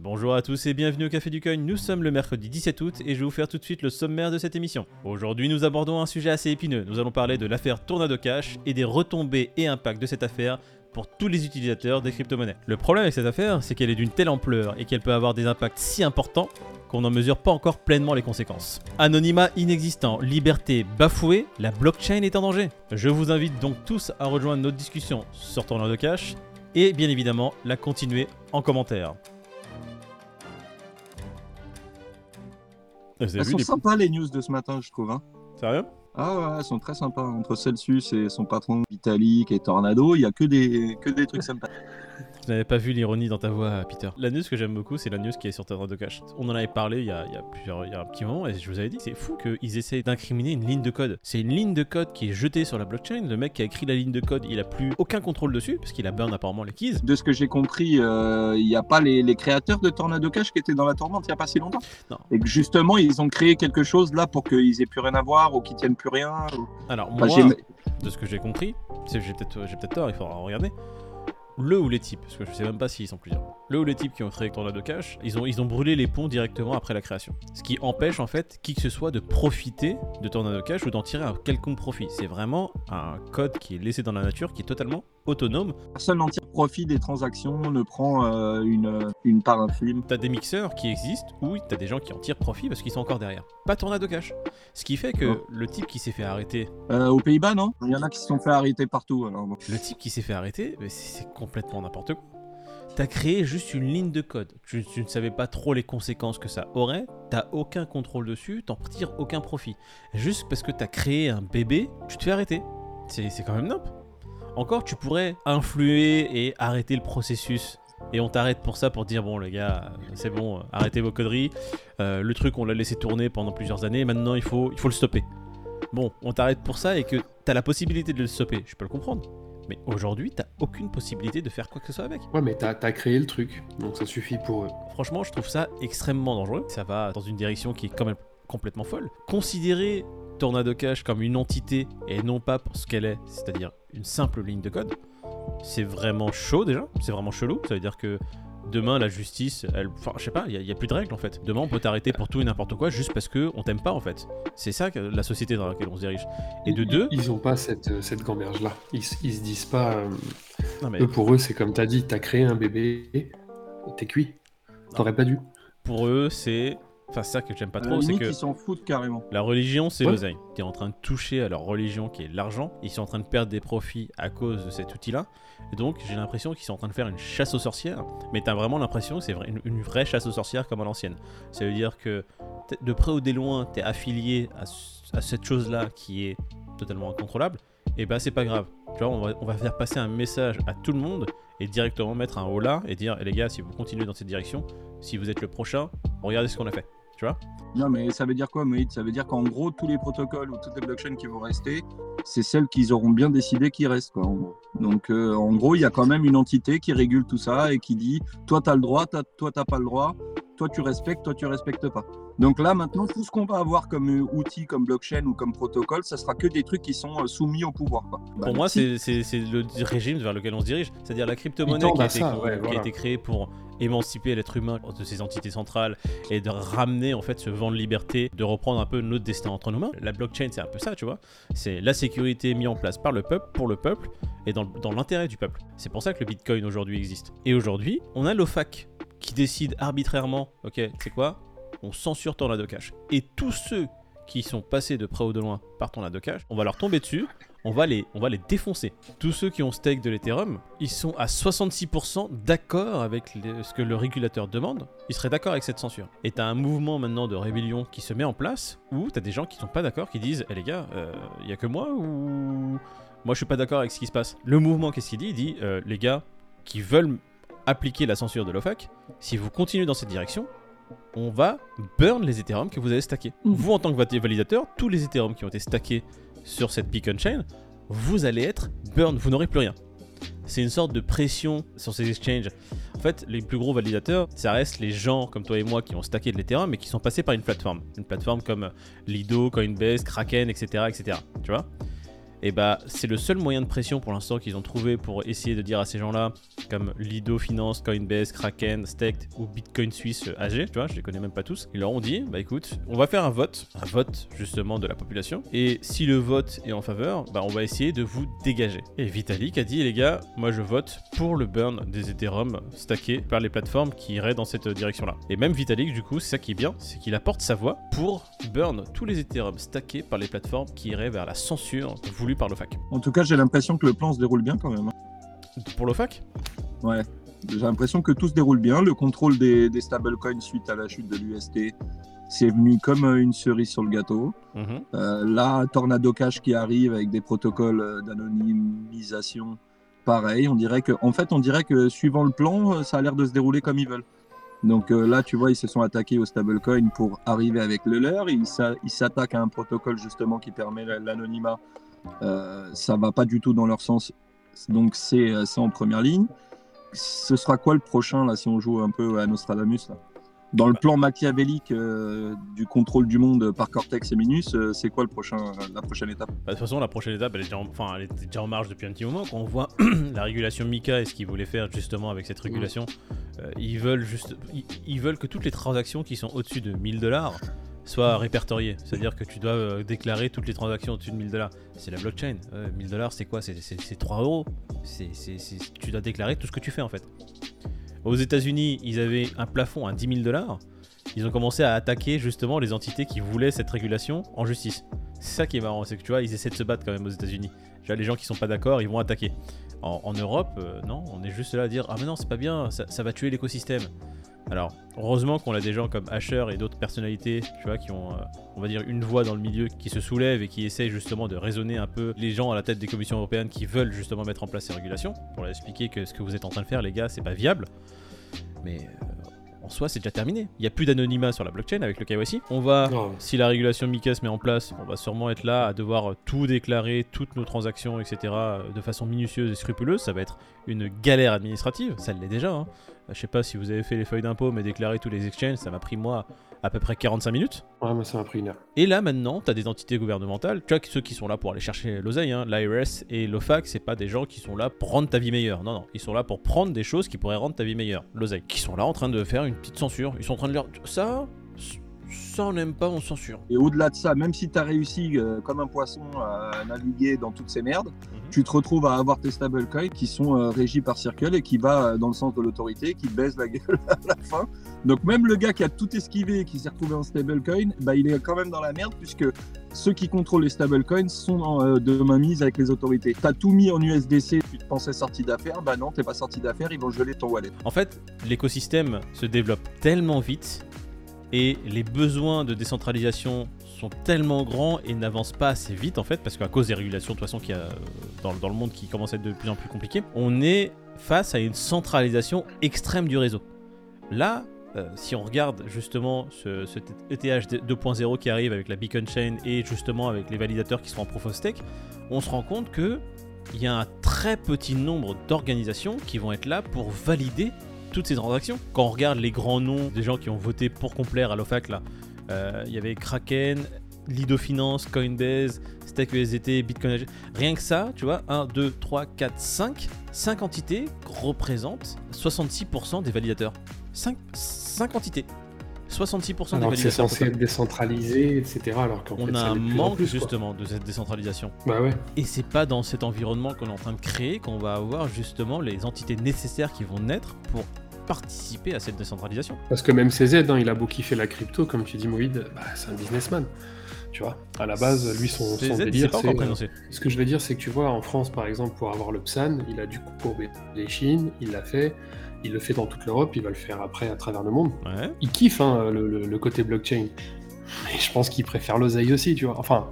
Bonjour à tous et bienvenue au Café du Coin. Nous sommes le mercredi 17 août et je vais vous faire tout de suite le sommaire de cette émission. Aujourd'hui, nous abordons un sujet assez épineux. Nous allons parler de l'affaire Tornado Cash et des retombées et impacts de cette affaire pour tous les utilisateurs des crypto-monnaies. Le problème avec cette affaire, c'est qu'elle est d'une telle ampleur et qu'elle peut avoir des impacts si importants qu'on n'en mesure pas encore pleinement les conséquences. Anonymat inexistant, liberté bafouée, la blockchain est en danger. Je vous invite donc tous à rejoindre notre discussion sur Tornado Cash et bien évidemment la continuer en commentaire. Elles sont sympas les news de ce matin, je trouve. hein. Sérieux? Ah ouais, elles sont très sympas. Entre Celsius et son patron Vitalik et Tornado, il y a que des, que des trucs sympas. Je n'avais pas vu l'ironie dans ta voix, Peter. La news que j'aime beaucoup, c'est la news qui est sur Tornado Cash. On en avait parlé il y a, il y a plusieurs, il y a un petit moment, et je vous avais dit, c'est fou qu'ils essayent d'incriminer une ligne de code. C'est une ligne de code qui est jetée sur la blockchain. Le mec qui a écrit la ligne de code, il a plus aucun contrôle dessus, parce qu'il a burn apparemment les keys. De ce que j'ai compris, euh, il n'y a pas les, les créateurs de Tornado Cash qui étaient dans la tourmente il n'y a pas si longtemps. Non. Et que justement, ils ont créé quelque chose là pour qu'ils aient plus rien à voir ou qu'ils tiennent plus rien. ou- Alors, moi, de ce que j'ai compris, c'est- j'ai peut-être j'ai peut-être tort, il faudra regarder. Le ou les types, parce que je sais même pas s'ils sont plusieurs. Le ou les types qui ont créé Tornado Cash, ils ont, ils ont brûlé les ponts directement après la création. Ce qui empêche en fait qui que ce soit de profiter de Tornado Cash ou d'en tirer un quelconque profit. C'est vraiment un code qui est laissé dans la nature, qui est totalement autonome. Personne n'en tire profit des transactions, ne prend euh, une, une part infime. T'as des mixeurs qui existent où t'as des gens qui en tirent profit parce qu'ils sont encore derrière. Pas Tornado Cash. Ce qui fait que Oh. le type qui s'est fait arrêter Euh, aux Pays-Bas, non? Il y en a qui se sont fait arrêter partout. Alors, bon. Le type qui s'est fait arrêter, c'est complètement n'importe quoi. T'as créé juste une ligne de code. Tu, tu ne savais pas trop les conséquences que ça aurait. T'as aucun contrôle dessus. T'en tires aucun profit. Juste parce que t'as créé un bébé, tu te fais arrêter. C'est c'est quand même nimp. Encore, tu pourrais influer et arrêter le processus. Et on t'arrête pour ça, pour dire bon les gars, c'est bon, arrêtez vos conneries. Euh, le truc, on l'a laissé tourner pendant plusieurs années. Maintenant, il faut, il faut le stopper. Bon, on t'arrête pour ça et que t'as la possibilité de le stopper. Je peux le comprendre. Mais aujourd'hui, t'as aucune possibilité de faire quoi que ce soit avec. Ouais, mais t'as as créé le truc, donc ça suffit pour eux. Franchement, je trouve ça extrêmement dangereux. Ça va dans une direction qui est quand même complètement folle. Considérer Tornado Cash comme une entité et non pas pour ce qu'elle est, c'est-à-dire une simple ligne de code, c'est vraiment chaud déjà. C'est vraiment chelou. Ça veut dire que demain, la justice, elle. Enfin, je sais pas, il n'y a, plus de règles en fait. Demain, on peut t'arrêter pour tout et n'importe quoi juste parce que on t'aime pas en fait. C'est ça que la société dans laquelle on se dirige. Et de Ils- deux. Ils ont pas cette, cette gamberge-là. Ils, s- ils se disent pas. euh, Non, mais Eux, pour eux, c'est comme t'as dit, t'as créé un bébé, t'es cuit. T'aurais pas dû. pour eux, c'est. Enfin, c'est ça que j'aime pas trop, c'est que. ils s'en foutent carrément. La religion, c'est Ouais. l'oseille. Tu es en train de toucher à leur religion qui est l'argent. Ils sont en train de perdre des profits à cause de cet outil-là. Et donc, j'ai l'impression qu'ils sont en train de faire une chasse aux sorcières. Mais tu as vraiment l'impression que c'est une, une vraie chasse aux sorcières comme à l'ancienne. Ça veut dire que t'es- de près ou de loin, tu es affilié à, ce- à cette chose-là qui est totalement incontrôlable. Et bah, c'est pas grave. Tu vois, on va, on va faire passer un message à tout le monde et directement mettre un haut là et dire Eh, les gars, si vous continuez dans cette direction, si vous êtes le prochain, regardez ce qu'on a fait. Tu vois Non, mais ça veut dire quoi, Moïd Ça veut dire qu'en gros, tous les protocoles ou toutes les blockchains qui vont rester, c'est celles qu'ils auront bien décidé qui restent. Quoi, en gros. Donc, euh, en gros, il y a quand même une entité qui régule tout ça et qui dit toi, tu as le droit, toi, tu n'as pas le droit, toi, tu respectes, toi, tu respectes pas. Donc là, maintenant, tout ce qu'on va avoir comme euh, outil, comme blockchain ou comme protocole, ça sera que des trucs qui sont euh, soumis au pouvoir. Quoi. Bah, Pour moi, c'est le régime vers lequel on se dirige. C'est-à-dire la crypto-monnaie qui, a à été- ça, qui- ouais, qui a voilà. été créée pour émanciper l'être humain de ses entités centrales et de ramener en fait ce vent de liberté, de reprendre un peu notre destin entre nos mains. La blockchain, c'est un peu ça, tu vois. C'est la sécurité mise en place par le peuple, pour le peuple et dans, l'intérêt du peuple. C'est pour ça que le Bitcoin aujourd'hui existe. Et aujourd'hui, on a l'OFAC qui décide arbitrairement, ok, c'est quoi? On censure Tornado Cash. Et tous ceux qui sont passés de près ou de loin par Tornado Cash, on va leur tomber dessus on va les, on va les défoncer. Tous ceux qui ont stake de l'Ethereum, ils sont à 66% d'accord avec les- ce que le régulateur demande. Ils seraient d'accord avec cette censure. Et t'as un mouvement maintenant de rébellion qui se met en place où t'as des gens qui sont pas d'accord, qui disent Eh les gars, il y a que moi ou. Moi je suis pas d'accord avec ce qui se passe. Le mouvement, qu'est-ce qu'il dit? Il dit euh, Les gars qui veulent appliquer la censure de l'OFAC, si vous continuez dans cette direction, on va burn les Ethereum que vous avez stackés. Mhm. Vous, en tant que validateur, tous les Ethereum qui ont été stackés sur cette beacon chain, vous allez être burn, vous n'aurez plus rien. C'est une sorte de pression sur ces exchanges. En fait, les plus gros validateurs, ça reste les gens comme toi et moi qui ont stacké de l'Ethereum mais qui sont passés par une plateforme. Une plateforme comme Lido, Coinbase, Kraken, etc. etc. tu vois? Et bah, c'est le seul moyen de pression pour l'instant qu'ils ont trouvé pour essayer de dire à ces gens-là, comme Lido Finance, Coinbase, Kraken, Stake ou Bitcoin Suisse AG, tu vois, je les connais même pas tous. Ils leur ont dit, bah écoute, on va faire un vote, un vote justement de la population. Et si le vote est en faveur, bah on va essayer de vous dégager. Et Vitalik a dit, les gars, moi je vote pour le burn des Ethereum stackés par les plateformes qui iraient dans cette direction-là. Et même Vitalik, du coup, c'est ça qui est bien, c'est qu'il apporte sa voix pour burn tous les Ethereum stackés par les plateformes qui iraient vers la censure par l'OFAC. En tout cas, j'ai l'impression que le plan se déroule bien quand même. hein. Pour l'OFAC Ouais. J'ai l'impression que tout se déroule bien. Le contrôle des, des stablecoins suite à la chute de l'UST, c'est venu comme euh, une cerise sur le gâteau. Mhm. Euh, là, Tornado Cash qui arrive avec des protocoles euh, d'anonymisation, pareil. On dirait que, en fait, on dirait que suivant le plan, euh, ça a l'air de se dérouler comme ils veulent. Donc euh, là, tu vois, ils se sont attaqués au stablecoin pour arriver avec le leur. Ils s'a- ils s'attaquent à un protocole justement qui permet la- l'anonymat. Euh, ça va pas du tout dans leur sens. Donc c'est euh, c'est en première ligne. Ce sera quoi le prochain là si on joue un peu à Nostradamus là? Dans le plan machiavélique euh, du contrôle du monde par Cortex et Minus, c'est quoi le prochain, la prochaine étape? Bah, de toute façon, la prochaine étape, elle, est déjà en, enfin, marche depuis un petit moment. Quand on voit la régulation Mika et ce qu'ils voulaient faire justement avec cette régulation, ils, veulent juste, ils, ils veulent que toutes les transactions qui sont au-dessus de 1000 dollars soient répertoriées. C'est-à-dire que tu dois euh, déclarer toutes les transactions au-dessus de 1000 dollars. C'est la blockchain. Euh, 1000 dollars, c'est quoi? C'est- C'est c'est 3 euros. Tu dois déclarer tout ce que tu fais en fait. Aux États-Unis, ils avaient un plafond à 10 000 dollars. Ils ont commencé à attaquer justement les entités qui voulaient cette régulation en justice. C'est ça qui est marrant, c'est que tu vois, ils essaient de se battre quand même aux États-Unis. Les gens qui sont pas d'accord, ils vont attaquer. En, Europe, euh, non, on est juste là à dire Ah, mais non, c'est pas bien, ça va tuer l'écosystème. Alors, heureusement qu'on a des gens comme Asher et d'autres personnalités, tu vois, qui ont, euh, on va dire, une voix dans le milieu, qui se soulèvent et qui essayent justement de raisonner un peu les gens à la tête des commissions européennes qui veulent justement mettre en place ces régulations, pour leur expliquer que ce que vous êtes en train de faire, les gars, c'est pas viable. Mais euh, en soi, c'est déjà terminé. Il n'y a plus d'anonymat sur la blockchain avec le KYC. On va si la régulation MiCA se met en place, on va sûrement être là à devoir tout déclarer, toutes nos transactions, etc. euh, de façon minutieuse et scrupuleuse. Ça va être une galère administrative. Ça l'est déjà. Hein. Je sais pas si vous avez fait les feuilles d'impôt, mais déclarer tous les exchanges, ça m'a pris moi à peu près 45 minutes. Ouais, moi, ça m'a pris une heure. Et là maintenant, tu as des entités gouvernementales, tu vois, ceux qui sont là pour aller chercher l'oseille, hein, l'IRS et l'OFAC, c'est pas des gens qui sont là pour rendre ta vie meilleure. Non, non, ils sont là pour prendre des choses qui pourraient rendre ta vie meilleure. L'oseille. Qui sont là en train de faire une petite censure. Ils sont en train de dire ça, ça on n'aime pas, on censure. Et au-delà de ça, même si tu as réussi euh, comme un poisson à naviguer dans toutes ces merdes, tu te retrouves à avoir tes stablecoins qui sont euh, régis par Circle et qui va euh, dans le sens de l'autorité, qui te baise la gueule à la fin. Donc même le gars qui a tout esquivé et qui s'est retrouvé en stablecoin, bah, il est quand même dans la merde puisque ceux qui contrôlent les stablecoins sont en, euh, de mainmise avec les autorités. T'as tout mis en USDC, tu te pensais sorti d'affaires, bah non, t'es pas sorti d'affaires, ils vont geler ton wallet. En fait, l'écosystème se développe tellement vite et les besoins de décentralisation sont tellement grands et n'avancent pas assez vite en fait, parce qu'à cause des régulations de toute façon euh, dans, le monde qui commencent à être de plus en plus compliquées, on est face à une centralisation extrême du réseau. Là, euh, si on regarde justement ce, ce ETH 2.0 qui arrive avec la Beacon Chain et justement avec les validateurs qui sont en Proof of Stake, on se rend compte que il y a un très petit nombre d'organisations qui vont être là pour valider toutes ces transactions. Quand on regarde les grands noms des gens qui ont voté pour complaire à l'OFAC, là, euh, il y avait Kraken, Lido Finance, Coinbase, Stake USDT, Bitcoin. Rien que ça, tu vois, 1, 2, 3, 4, 5, 5 entités représentent 66% des validateurs. 5, 5 entités. 66% des Alors que c'est censé être décentralisé, etc. Alors qu'en On fait, a ça un manque plus, justement de cette décentralisation. Bah ouais. Et c'est pas dans cet environnement qu'on est en train de créer qu'on va avoir justement les entités nécessaires qui vont naître pour participer à cette décentralisation. Parce que même CZ, hein, il a beau kiffer la crypto, comme tu dis, Moïd, bah, c'est un businessman. Tu vois, à la base, lui, son, son délire, c'est euh. Ce que je veux dire, c'est que tu vois, en France, par exemple, pour avoir le PSAN, il a dû courber les Chines, il l'a fait, il le fait dans toute l'Europe, il va le faire après à travers le monde. Ouais. Il kiffe hein, le, le- le côté blockchain. Mais je pense qu'il préfère l'oseille aussi, tu vois. Enfin,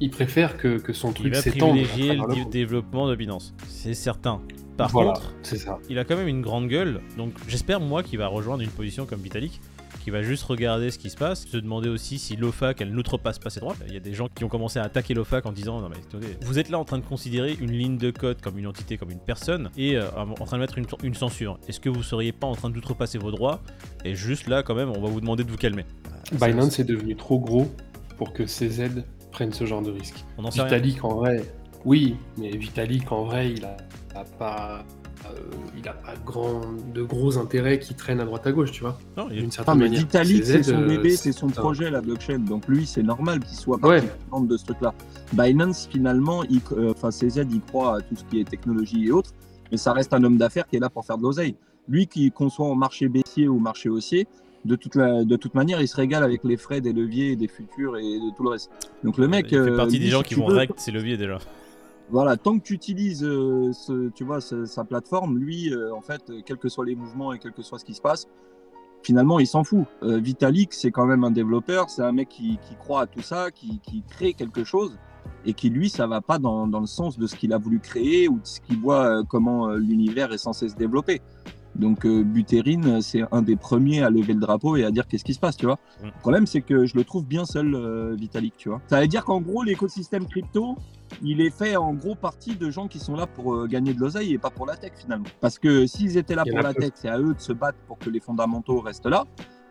il préfère que, que son Il truc va s'étende. à privilégier travers le développement de Binance. C'est certain. Par Voilà, contre, c'est ça. il a quand même une grande gueule. Donc j'espère, moi, qu'il va rejoindre une position comme Vitalik, qui va juste regarder ce qui se passe, se demander aussi si l'OFAC, elle n'outrepasse pas ses droits. Il y a des gens qui ont commencé à attaquer l'OFAC en disant Non, mais attendez, vous êtes là en train de considérer une ligne de code comme une entité, comme une personne, et euh, en train de mettre une, une censure. Est-ce que vous seriez pas en train d'outrepasser vos droits? Et juste là, quand même, on va vous demander de vous calmer. Binance est devenu trop gros pour que CZ prenne ce genre de risque. On n'en sait rien. Vitalik, en vrai, Oui, mais Vitalik, en vrai, il a, a pas. Euh, il a pas grand, de gros intérêts qui traînent à droite à gauche, tu vois. Non, il- D'une Ah, certaine mais manière. Vitalik, c'est son euh, bébé, c'est son projet, la blockchain. Donc lui, c'est normal qu'il soit Ouais. partie prenante de ce truc-là. Binance, finalement, il- euh, enfin CZ, il croit à tout ce qui est technologie et autres, mais ça reste un homme d'affaires qui est là pour faire de l'oseille. Lui qui conçoit au marché baissier ou au marché haussier, de toute, la- de toute manière, il se régale avec les frais des leviers, des futurs et de tout le reste. Donc le mec, il fait euh, partie lui, des gens si qui vont veux, rect ses leviers déjà. Voilà, tant que tu utilises euh, ce, tu vois, ce- sa plateforme, lui, euh, en fait, euh, quels que soient les mouvements et quel que soit ce qui se passe, finalement, il s'en fout. Vitalik, c'est quand même un développeur, c'est un mec qui, qui croit à tout ça, qui, qui crée quelque chose, et qui, lui, ça va pas dans, dans le sens de ce qu'il a voulu créer ou de ce qu'il voit comment l'univers est censé se développer. Donc, Buterin, c'est un des premiers à lever le drapeau et à dire qu'est-ce qui se passe, tu vois. Le problème, c'est que je le trouve bien seul, Vitalik, tu vois. Ça veut dire qu'en gros, l'écosystème crypto, il est fait en gros partie de gens qui sont là pour euh, gagner de l'oseille et pas pour la tech finalement. Parce que s'ils étaient là pour la peu. tech, c'est à eux de se battre pour que les fondamentaux restent là.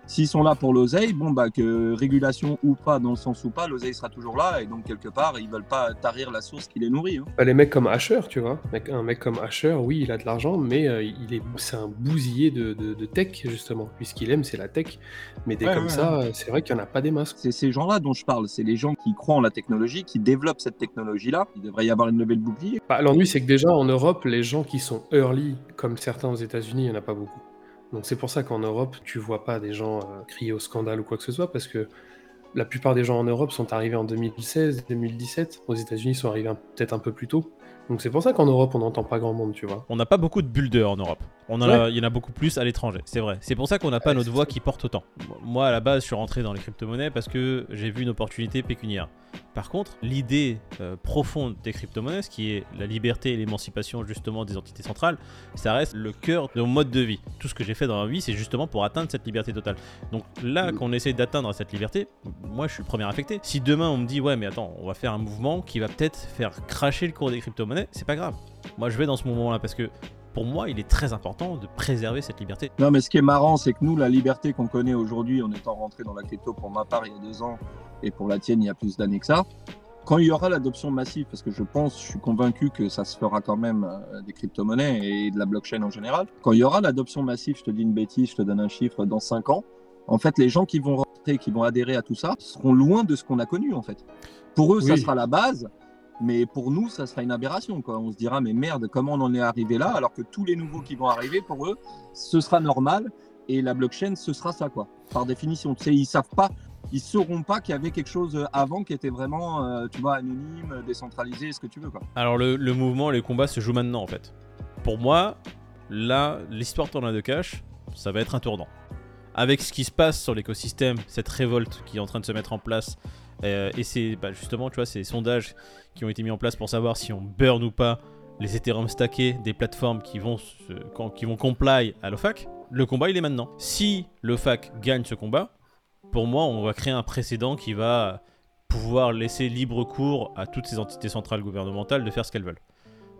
S'ils sont là pour l'oseille, bon bah que régulation ou pas, dans le sens ou pas, l'oseille sera toujours là et donc quelque part ils veulent pas tarir la source qui les nourrit. hein. Bah, les mecs comme Asher, tu vois. Un mec comme Asher, oui, il a de l'argent, mais euh, il est, c'est un bousillé de, de- de tech, justement. Puis ce qu'il aime, c'est la tech. Mais des Ouais, comme ouais, ça, c'est vrai qu'il n'y en a pas des masses. C'est ces gens-là dont je parle, c'est les gens qui croient en la technologie, qui développent cette technologie-là. Il devrait y avoir une levée de bouclier. Bah, L'ennui, c'est que déjà, en Europe, les gens qui sont early, comme certains aux États-Unis, il n'y en a pas beaucoup. Donc c'est pour ça qu'en Europe, tu vois pas des gens euh, crier au scandale ou quoi que ce soit, parce que la plupart des gens en Europe sont arrivés en 2016, 2017. Aux États-Unis, ils sont arrivés peut-être un peu plus tôt. Donc c'est pour ça qu'en Europe, on n'entend pas grand monde, tu vois. On n'a pas beaucoup de builders en Europe. On en a, il y en a beaucoup plus à l'étranger, c'est vrai. C'est pour ça qu'on n'a pas Ouais, notre voix ça. qui porte autant. Moi, à la base, je suis rentré dans les crypto-monnaies parce que j'ai vu une opportunité pécuniaire. Par contre, l'idée euh, profonde des crypto-monnaies, ce qui est la liberté et l'émancipation justement des entités centrales, ça reste le cœur de mon mode de vie. Tout ce que j'ai fait dans ma vie, c'est justement pour atteindre cette liberté totale. Donc là, qu'on essaie d'atteindre cette liberté, moi, je suis le premier affecté. Si demain on me dit, ouais, mais attends, on va faire un mouvement qui va peut-être faire cracher le cours des crypto-monnaies, c'est pas grave. Moi, je vais dans ce mouvement-là parce que pour moi, il est très important de préserver cette liberté. Non, mais ce qui est marrant, c'est que nous, la liberté qu'on connaît aujourd'hui, en étant rentré dans la crypto pour ma part il y a deux ans et pour la tienne il y a plus d'années que ça, quand il y aura l'adoption massive, parce que je pense, je suis convaincu que ça se fera quand même euh, des crypto-monnaies et de la blockchain en général, quand il y aura l'adoption massive, je te dis une bêtise, je te donne un chiffre, dans cinq ans, en fait, les gens qui vont rentrer, qui vont adhérer à tout ça, seront loin de ce qu'on a connu, en fait. Pour eux, ça sera la base, mais pour nous, ça sera une aberration. Quoi. On se dira, mais merde, comment on en est arrivé là Alors que tous les nouveaux qui vont arriver, pour eux, ce sera normal. Et la blockchain, ce sera ça, quoi. Par définition. Tu sais, ils savent pas, ils sauront pas qu'il y avait quelque chose avant qui était vraiment, euh, tu vois, anonyme, décentralisé, ce que tu veux. Alors le, mouvement, les combats se jouent maintenant en fait. Pour moi, là, l'histoire à deux cash, ça va être un tournant. Avec ce qui se passe sur l'écosystème, cette révolte qui est en train de se mettre en place, euh, et c'est bah, justement, tu vois, ces sondages qui ont été mis en place pour savoir si on burn ou pas les Ethereum stackés des plateformes qui vont, qui vont comply à l'OFAC, le combat il est maintenant. Si l'OFAC gagne ce combat, pour moi, on va créer un précédent qui va pouvoir laisser libre cours à toutes ces entités centrales gouvernementales de faire ce qu'elles veulent.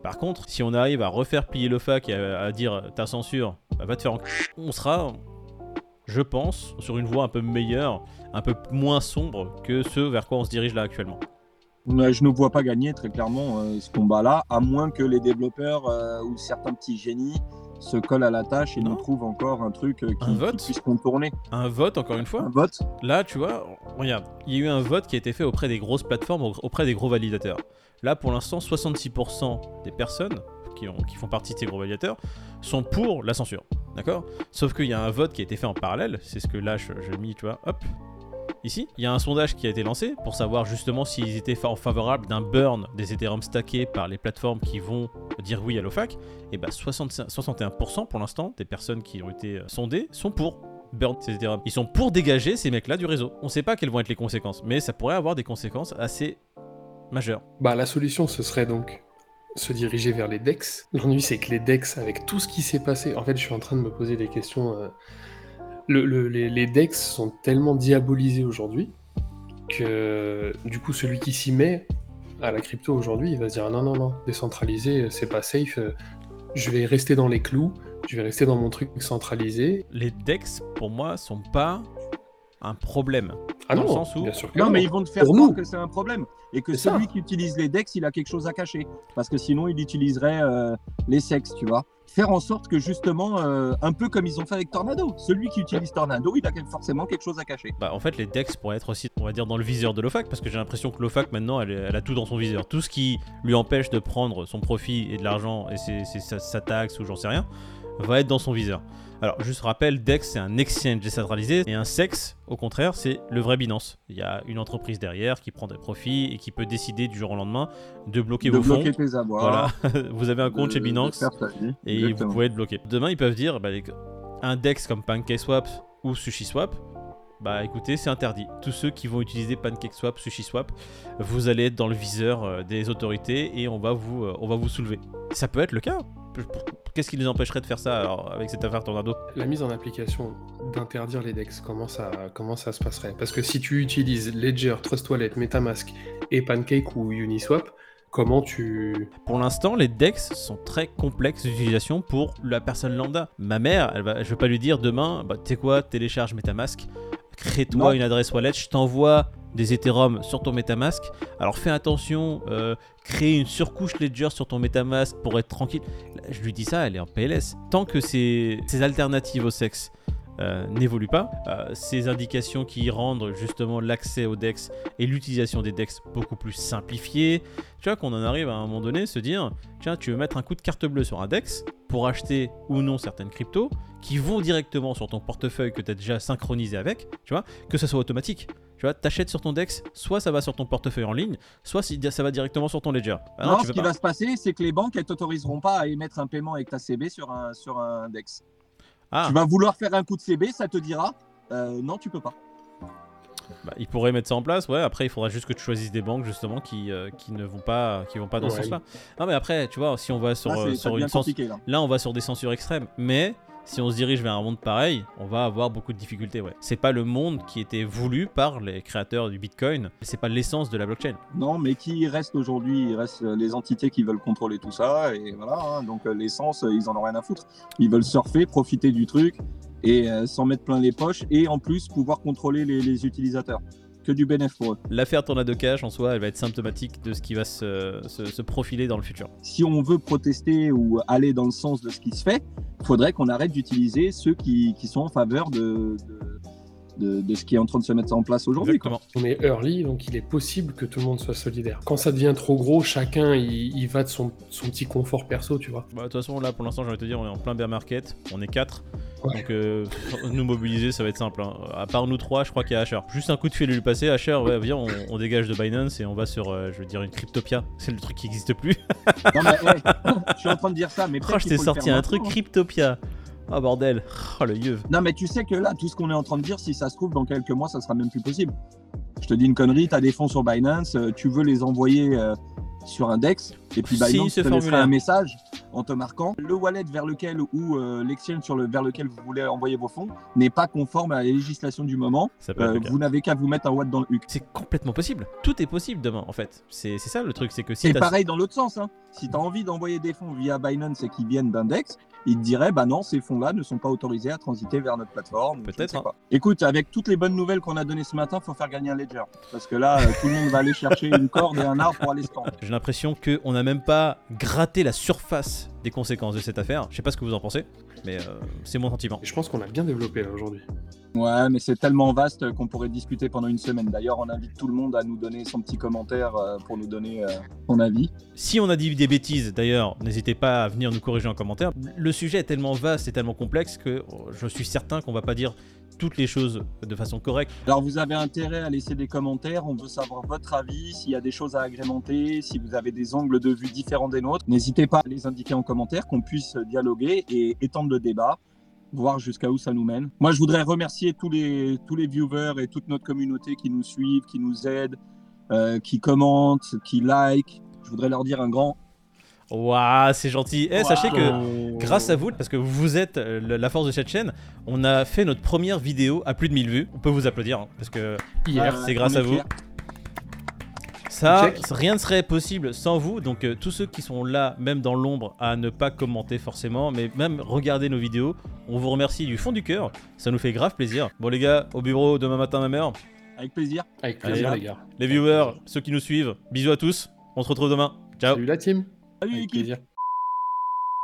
Par contre, si on arrive à refaire plier le fac et à, dire ta censure, bah, va te faire en... On sera, je pense, sur une voie un peu meilleure, un peu moins sombre que ce vers quoi on se dirige là actuellement. Je ne vois pas gagner très clairement euh, ce combat-là, à moins que les développeurs euh, ou certains petits génies se collent à la tâche et Non. nous trouvent encore un truc euh, qui, Un qui vote puisse contourner. Un vote, encore une fois, Un vote Là, tu vois, regarde, il y a eu un vote qui a été fait auprès des grosses plateformes, au- auprès des gros validateurs. Là, pour l'instant, 66% des personnes qui, ont- qui font partie de ces gros validateurs sont pour la censure. D'accord? Sauf qu'il y a un vote qui a été fait en parallèle, c'est ce que là, je, je mis, tu vois, hop, ici. Il y a un sondage qui a été lancé pour savoir justement s'ils étaient fa- favorables d'un burn des Ethereum stackés par les plateformes qui vont dire oui à l'OFAC. Et bah, 65 61% pour l'instant des personnes qui ont été euh, sondées sont pour burn ces Ethereum. Ils sont pour dégager ces mecs-là du réseau. On sait pas quelles vont être les conséquences, mais ça pourrait avoir des conséquences assez majeures. Bah, la solution, ce serait donc se diriger vers les DEX. L'ennui, c'est que les DEX, avec tout ce qui s'est passé, en fait, je suis en train de me poser des questions. euh, le- le- les, les DEX sont tellement diabolisés aujourd'hui que, du coup, celui qui s'y met à la crypto aujourd'hui, il va se dire non, non, non, décentralisé, c'est pas safe. Je vais rester dans les clous, je vais rester dans mon truc centralisé. Les DEX, pour moi, sont pas un problème. Ah dans non, le sens où bien sûr que Non, non. mais ils vont te faire Pour croire nous. que c'est un problème. Et que ça. celui qui utilise les decks, il a quelque chose à cacher. Parce que sinon, il utiliserait euh, les sexes, tu vois. Faire en sorte que justement, euh, un peu comme ils ont fait avec Tornado, celui qui utilise Tornado, il a forcément quelque chose à cacher. Bah, en fait, les Dex pourraient être aussi, on va dire, dans le viseur de l'OFAC, parce que j'ai l'impression que l'OFAC, maintenant, elle, elle a tout dans son viseur. Tout ce qui lui empêche de prendre son profit et de l'argent, et sa, sa taxe ou j'en sais rien, va être dans son viseur. Alors, juste rappel, DEX, c'est un exchange décentralisé, et un SEX, au contraire, c'est le vrai Binance. Il y a une entreprise derrière qui prend des profits et qui peut décider du jour au lendemain de bloquer de vos bloquer fonds. tes avoirs. Voilà, vous avez un compte de- chez Binance vie. et Exactement. vous pouvez être bloqué. Demain, ils peuvent dire bah, un DEX comme PancakeSwap ou SushiSwap, bah écoutez, c'est interdit. Tous ceux qui vont utiliser PancakeSwap, SushiSwap, vous allez être dans le viseur euh, des autorités et on va vous, euh, on va vous soulever. Ça peut être le cas. Qu'est-ce qui les empêcherait de faire ça alors, avec cette affaire Tornado La mise en application d'interdire les DEX, comment ça, comment ça se passerait? Parce que si tu utilises Ledger, Trust Wallet, Metamask et Pancake ou Uniswap, comment tu... Pour l'instant, les DEX sont très complexes d'utilisation pour la personne lambda. Ma mère, elle va, je vais pas lui dire demain, bah tu sais quoi, télécharge Metamask, crée-toi une adresse wallet, je t'envoie des Ethereum sur ton Metamask. Alors fais attention, euh, crée une surcouche Ledger sur ton Metamask pour être tranquille. Je lui dis ça, elle est en PLS. Tant que ces, ces alternatives au sexe euh, n'évoluent pas, euh, ces indications qui rendent justement l'accès aux DEX et l'utilisation des DEX beaucoup plus simplifiées, tu vois qu'on en arrive à un moment donné se dire tiens tu veux mettre un coup de carte bleue sur un DEX pour acheter ou non certaines cryptos qui vont directement sur ton portefeuille que tu as déjà synchronisé avec, tu vois, que ça soit automatique. Tu vois, t'achètes sur ton DEX, soit ça va sur ton portefeuille en ligne, soit ça va directement sur ton ledger. Ah non, ce qui pas. va se passer, c'est que les banques, elles t'autoriseront pas à émettre un paiement avec ta CB sur un, sur un DEX. Ah, Tu vas vouloir faire un coup de CB, ça te dira euh, non, tu peux pas. bah, ils pourraient mettre ça en place, ouais. Après, il faudra juste que tu choisisses des banques justement qui, euh, qui ne vont pas, qui vont pas dans ce sens-là. Non, mais après, tu vois, si on va sur, Là, euh, sur une sens-. Là. Là, on va sur des censures extrêmes. Mais si on se dirige vers un monde pareil, on va avoir beaucoup de difficultés. Ouais. C'est pas le monde qui était voulu par les créateurs du Bitcoin. C'est pas l'essence de la blockchain. Non, mais qui reste aujourd'hui Il reste les entités qui veulent contrôler tout ça. Et voilà, hein. donc euh, l'essence, euh, ils en ont rien à foutre. Ils veulent surfer, profiter du truc et euh, s'en mettre plein les poches. Et en plus, pouvoir contrôler les utilisateurs. Que du bénéfice pour eux. L'affaire Tornado Cash en soi, elle va être symptomatique de ce qui va se, se- se profiler dans le futur. Si on veut protester ou aller dans le sens de ce qui se fait, il faudrait qu'on arrête d'utiliser ceux qui, qui sont en faveur de, de, de- de ce qui est en train de se mettre en place aujourd'hui. On est early, donc il est possible que tout le monde soit solidaire. Quand ça devient trop gros, chacun il, il va de son, son petit confort perso, tu vois. Bah, de toute façon, là, pour l'instant, j'ai envie de te dire, on est en plein bear market. On est 4. Ouais. Donc, euh, nous mobiliser, ça va être simple. hein. À part nous trois, je crois qu'il y a Asher. Juste un coup de fil à lui passer. Asher, ouais, viens, on, on dégage de Binance et on va sur, euh, je veux dire, une Cryptopia. C'est le truc qui n'existe plus. Non, mais, ouais, je suis en train de dire ça, mais Oh, je t'ai sorti un truc maintenant. Cryptopia. Oh bordel. Oh le yeuve. Non, mais tu sais que là, tout ce qu'on est en train de dire, si ça se trouve, dans quelques mois, ça sera même plus possible. Je te dis une connerie, tu as des fonds sur Binance, euh, tu veux les envoyer euh, sur un DEX, et puis Binance ce te laissera formulaire. un message en te marquant le wallet vers lequel ou euh, l'exchange sur le, vers lequel vous voulez envoyer vos fonds n'est pas conforme à la législation du moment. Euh, vous n'avez qu'à vous mettre un watt dans le HUC. C'est complètement possible. Tout est possible demain, en fait. C'est ça le truc, c'est que si pareil dans l'autre sens. hein. Si tu as envie d'envoyer des fonds via Binance et qui viennent d'un DEX, ils te diraient bah non, ces fonds-là ne sont pas autorisés à transiter vers notre plateforme. Peut-être, hein. Écoute, avec toutes les bonnes nouvelles qu'on a données ce matin, faut faire gagner un ledger. Parce que là, euh, tout le monde va aller chercher une corde et un arbre pour aller se. J'ai l'impression qu'on n'a même pas gratté la surface des conséquences de cette affaire. Je sais pas ce que vous en pensez, mais euh, c'est mon sentiment. Je pense qu'on a bien développé là aujourd'hui. Ouais, mais c'est tellement vaste qu'on pourrait discuter pendant une semaine. D'ailleurs, on invite tout le monde à nous donner son petit commentaire euh, pour nous donner euh, son avis. Si on a dit des bêtises, d'ailleurs, n'hésitez pas à venir nous corriger en commentaire. Le sujet est tellement vaste et tellement complexe que oh, je suis certain qu'on va pas dire toutes les choses de façon correcte. Alors, vous avez intérêt à laisser des commentaires. On veut savoir votre avis, s'il y a des choses à agrémenter, si vous avez des angles de vue différents des nôtres. N'hésitez pas à les indiquer en commentaire, qu'on puisse dialoguer et étendre le débat, voir jusqu'à où ça nous mène. Moi, je voudrais remercier tous les, tous les viewers et toute notre communauté qui nous suivent, qui nous aident, euh, qui commentent, qui like. Je voudrais leur dire un grand. Waouh, c'est gentil. Eh, sachez que grâce à vous, parce que vous êtes euh, la force de cette chaîne, on a fait notre première vidéo à plus de 1000 vues. On peut vous applaudir, hein, parce que Hier, Ah, c'est grâce à vous. Ça, Check. rien ne serait possible sans vous. Donc, euh, tous ceux qui sont là, même dans l'ombre, à ne pas commenter forcément, mais même regarder nos vidéos, on vous remercie du fond du cœur. Ça nous fait grave plaisir. Bon, les gars, au bureau demain matin, ma mère. Avec plaisir. Avec plaisir, Allez. les gars. Les viewers, ceux qui nous suivent, bisous à tous. On se retrouve demain. Ciao. Salut la team. Salut Avec l'équipe. plaisir.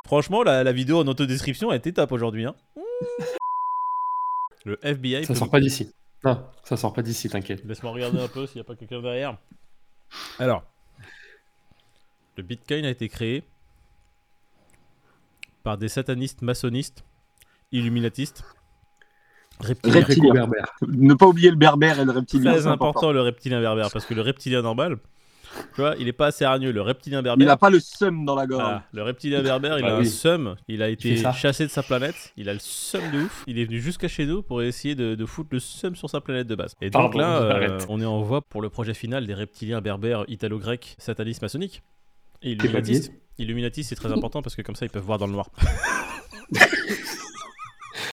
Franchement, la, la vidéo en autodescription a été top aujourd'hui. Hein. Le FBI. Ça peut- sort pas d'ici. Non, ça sort pas d'ici, t'inquiète. Laisse-moi regarder un peu s'il n'y a pas quelqu'un derrière. Alors, le Bitcoin a été créé par des satanistes maçonnistes, illuminatistes, reptiliens. Reptilien. Berbère. Ne pas oublier le berbère et le reptilien. Très c'est important, le reptilien berbère parce que le reptilien normal, tu vois, il est pas assez hargneux. Le reptilien berbère, Il n'a pas le seum dans la gorge. Le reptilien berbère, il Bah a un oui. seum, il a été chassé de sa planète, il a le seum de ouf, il est venu jusqu'à chez nous pour essayer de, de foutre le seum sur sa planète de base. Et donc Pardon, là, euh, on est en voie pour le projet final des reptiliens berbères italo-grecs satanistes maçonniques. Et illuminatistes. Illuminatistes, c'est très important parce que comme ça, ils peuvent voir dans le noir.